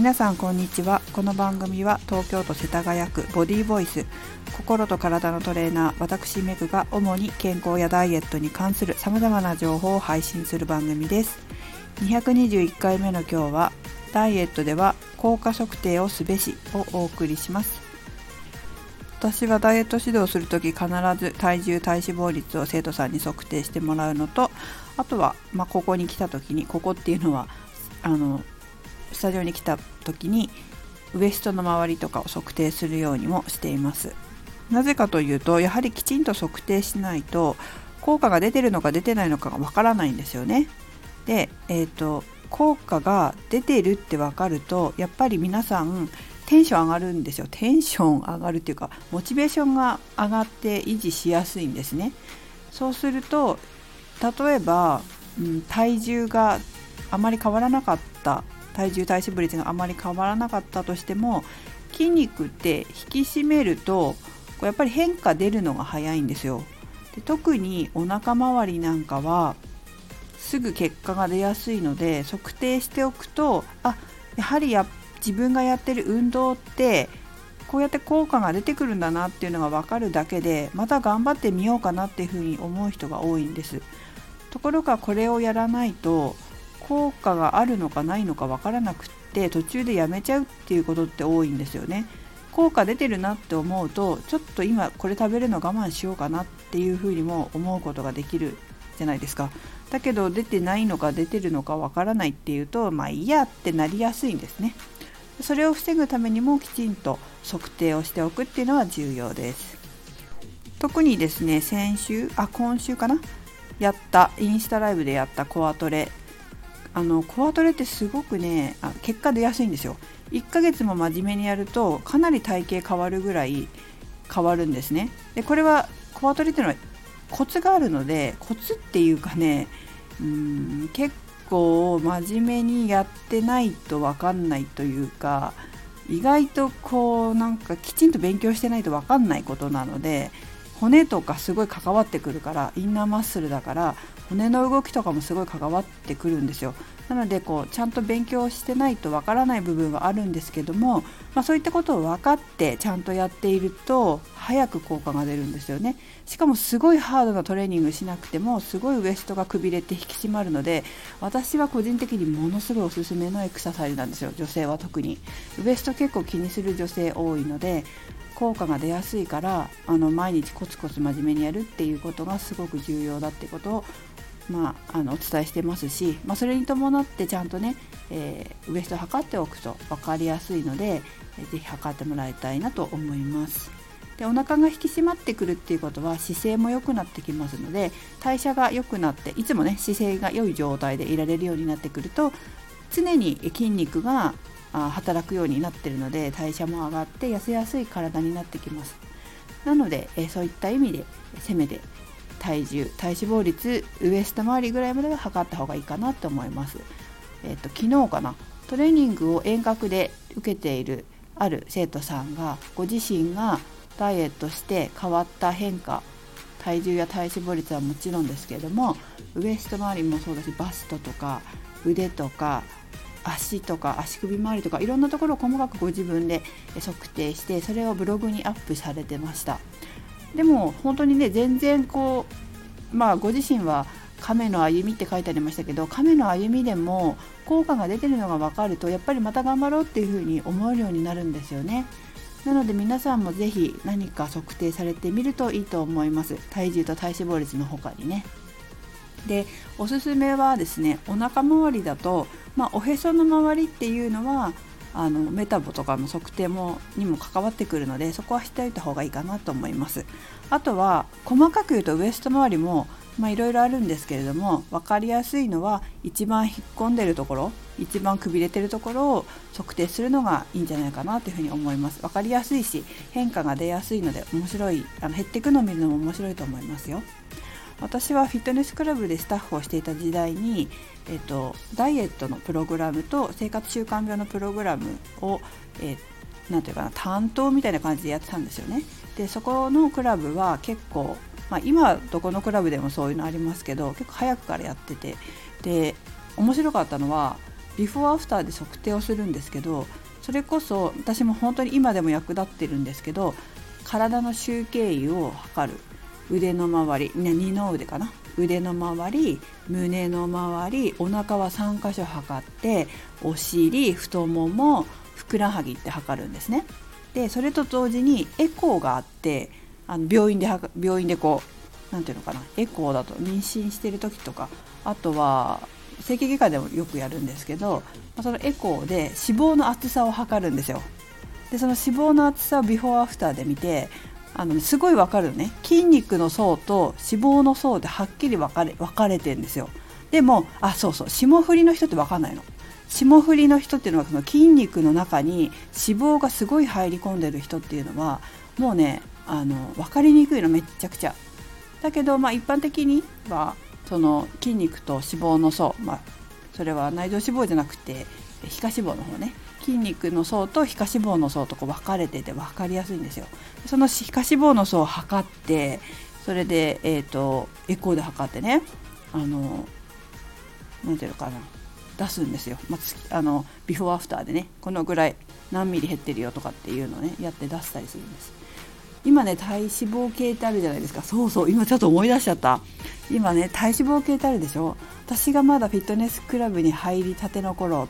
皆さんこんにちは。この番組は東京都世田谷区ボディーボイス心と体のトレーナー私メグが主に健康やダイエットに関する様々な情報を配信する番組です。221回目の今日はダイエットでは効果測定をすべしをお送りします。私はダイエット指導するとき必ず体重体脂肪率を生徒さんに測定してもらうのとあとは、まあ、ここに来た時にここっていうのはあのスタジオに来た時にウエストの周りとかを測定するようにもしています。なぜかというとやはりきちんと測定しないと効果が出てるのか出てないのかがわからないんですよね。で、えーと、効果が出てるって分かるとやっぱり皆さんテンション上がるんですよ。テンション上がるっていうかモチベーションが上がって維持しやすいんですね。そうすると例えば、うん、体重があまり変わらなかった体重体脂肪率があまり変わらなかったとしても筋肉って引き締めるとやっぱり変化出るのが早いんですよ。で特にお腹周りなんかはすぐ結果が出やすいので測定しておくとあやはりや自分がやってる運動ってこうやって効果が出てくるんだなっていうのが分かるだけでまた頑張ってみようかなっていうふうに思う人が多いんです。ところがこれをやらないと効果があるのかないのか分からなくって途中でやめちゃうっていうことって多いんですよね。効果出てるなって思うとちょっと今これ食べるの我慢しようかなっていうふうにも思うことができるじゃないですか。だけど出てないのか出てるのかわからないっていうとまあいいやってなりやすいんですね。それを防ぐためにもきちんと測定をしておくっていうのは重要です。特にですね先週あ今週かな？やったインスタライブでやったコアトレあのコアトレってすごくねあ結果出やすいんですよ。1ヶ月も真面目にやるとかなり体型変わるぐらい変わるんですね。でこれはコアトレっていうのはコツがあるのでコツっていうかねうん結構真面目にやってないと分かんないというか意外とこうなんかきちんと勉強してないと分かんないことなので骨とかすごい関わってくるからインナーマッスルだから骨の動きとかもすごい関わってくるんですよ。なのでこうちゃんと勉強してないとわからない部分はあるんですけども、まあ、そういったことを分かってちゃんとやっていると早く効果が出るんですよね。しかもすごいハードなトレーニングしなくてもすごいウエストがくびれて引き締まるので私は個人的にものすごいおすすめのエクササイズなんですよ。女性は特に。ウエスト結構気にする女性多いので効果が出やすいからあの毎日コツコツ真面目にやるっていうことがすごく重要だってことを、まあ、あのお伝えしてますし、まあ、それに伴ってちゃんとね、えー、ウエスト測っておくと分かりやすいので是非測ってもらいたいなと思います。でお腹が引き締まってくるっていうことは姿勢も良くなってきますので代謝が良くなっていつもね姿勢が良い状態でいられるようになってくると常に筋肉が働くようになってるので代謝も上がって痩せやすい体になってきます。なので、えそういった意味でせめて体重体脂肪率ウエスト周りぐらいまでは測った方がいいかなと思います。えっ、と昨日かなトレーニングを遠隔で受けているある生徒さんがご自身がダイエットして変わった変化体重や体脂肪率はもちろんですけれどもウエスト周りもそうだしバストとか腕とか足とか足首周りとかいろんなところを細かくご自分で測定してそれをブログにアップされてました。でも本当にね全然こうまあご自身は亀の歩みって書いてありましたけど亀の歩みでも効果が出てるのが分かるとやっぱりまた頑張ろうっていうふうに思えるようになるんですよね。なので皆さんも是非何か測定されてみるといいと思います。体重と体脂肪率の他にね。でおすすめはですねお腹周りだと、まあ、おへその周りっていうのはあのメタボとかの測定もにも関わってくるのでそこはしておいた方がいいかなと思います。あとは細かく言うとウエスト周りもいろいろあるんですけれども分かりやすいのは一番引っ込んでるところ一番くびれてるところを測定するのがいいんじゃないかなというふうに思います。分かりやすいし変化が出やすいので面白いあの減っていくのを見るのも面白いと思いますよ。私はフィットネスクラブでスタッフをしていた時代に、えーと、ダイエットのプログラムと生活習慣病のプログラムを、えー、ていうかな担当みたいな感じでやってたんですよね。でそこのクラブは結構、まあ、今どこのクラブでもそういうのありますけど結構早くからやっててで面白かったのはビフォーアフターで測定をするんですけどそれこそ私も本当に今でも役立ってるんですけど体の集計位を測る腕の周り、ね、二の腕かな？腕の周り胸の周りお腹は3箇所測ってお尻太ももふくらはぎって測るんですね。でそれと同時にエコーがあってあの病院で病院でこう何ていうのかな？エコーだと妊娠してる時とかあとは整形外科でもよくやるんですけどそのエコーで脂肪の厚さを測るんですよ。でその脂肪の厚さをビフォーアフターで見てあのすごい分かるのね。筋肉の層と脂肪の層ではっきり分かれ分かれてるんですよ。でもあそうそう霜降りの人って分かんないの。霜降りの人っていうのはその筋肉の中に脂肪がすごい入り込んでる人っていうのはもうねあの分かりにくいのめっちゃくちゃ。だけど、まあ、一般的にはその筋肉と脂肪の層、まあ、それは内臓脂肪じゃなくて皮下脂肪の方ね。筋肉の層と皮下脂肪の層とこう分かれてて分かりやすいんですよ。その皮下脂肪の層を測ってそれで、えーと、エコーで測ってねあの何ていうのかな出すんですよ、まあ、あのビフォーアフターでねこのぐらい何ミリ減ってるよとかっていうのをねやって出したりするんです。今ね体脂肪計ってあるじゃないですか。そうそう今ちょっと思い出しちゃった。今ね体脂肪計ってあるでしょ？私がまだフィットネスクラブに入りたての頃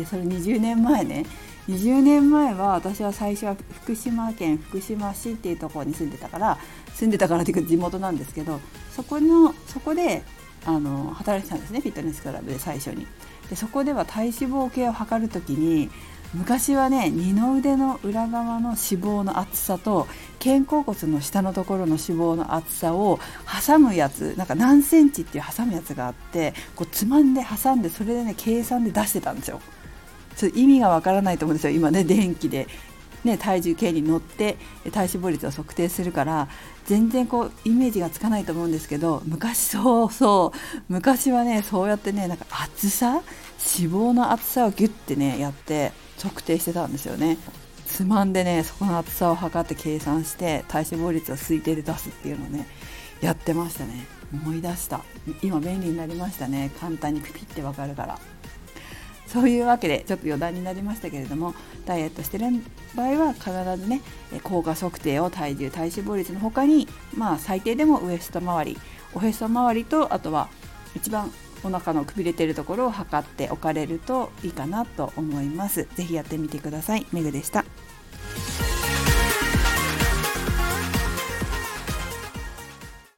ってそれ20年前ね20年前は私は最初は福島県福島市っていうところに住んでたから住んでたからっていうか地元なんですけどそこのそこであの働いてたんですねフィットネスクラブで最初に。でそこでは体脂肪計を測る時に昔はね二の腕の裏側の脂肪の厚さと肩甲骨の下のところの脂肪の厚さを挟むやつなんか何センチっていう挟むやつがあってこうつまんで挟んでそれでね計算で出してたんですよ。ちょ意味がわからないと思うんですよ。今ね電気で。ね、体重計に乗って体脂肪率を測定するから全然こうイメージがつかないと思うんですけど昔そうそう。昔はねそうやってねなんか厚さ？脂肪の厚さをギュッてねやって測定してたんですよね。つまんでねそこの厚さを測って計算して体脂肪率を推定で出すっていうのをねやってましたね。思い出した。今便利になりましたね。簡単にピピってわかるから。そういうわけでちょっと余談になりましたけれどもダイエットしてる場合は必ずね効果測定を体重体脂肪率の他にまあ最低でもウエスト周りおへそ周りとあとは一番お腹のくびれてるところを測っておかれるといいかなと思います。ぜひやってみてください。メグでした。